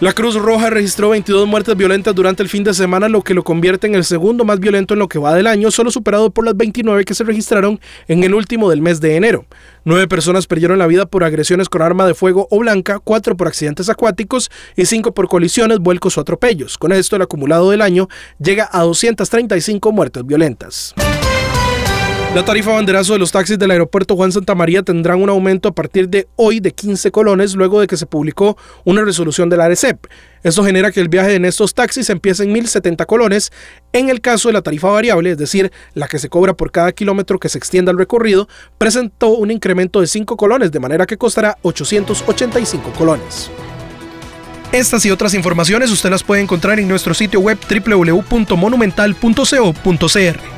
La Cruz Roja registró 22 muertes violentas durante el fin de semana, lo que lo convierte en el segundo más violento en lo que va del año, solo superado por las 29 que se registraron en el último del mes de enero. Nueve personas perdieron la vida por agresiones con arma de fuego o blanca, cuatro por accidentes acuáticos y cinco por colisiones, vuelcos o atropellos. Con esto, el acumulado del año llega a 235 muertes violentas. La tarifa banderazo de los taxis del aeropuerto Juan Santa María tendrán un aumento a partir de hoy de 15 colones luego de que se publicó una resolución del ARECEP. Esto genera que el viaje en estos taxis empiece en 1.070 colones. En el caso de la tarifa variable, es decir, la que se cobra por cada kilómetro que se extienda el recorrido, presentó un incremento de 5 colones, de manera que costará 885 colones. Estas y otras informaciones usted las puede encontrar en nuestro sitio web www.monumental.co.cr.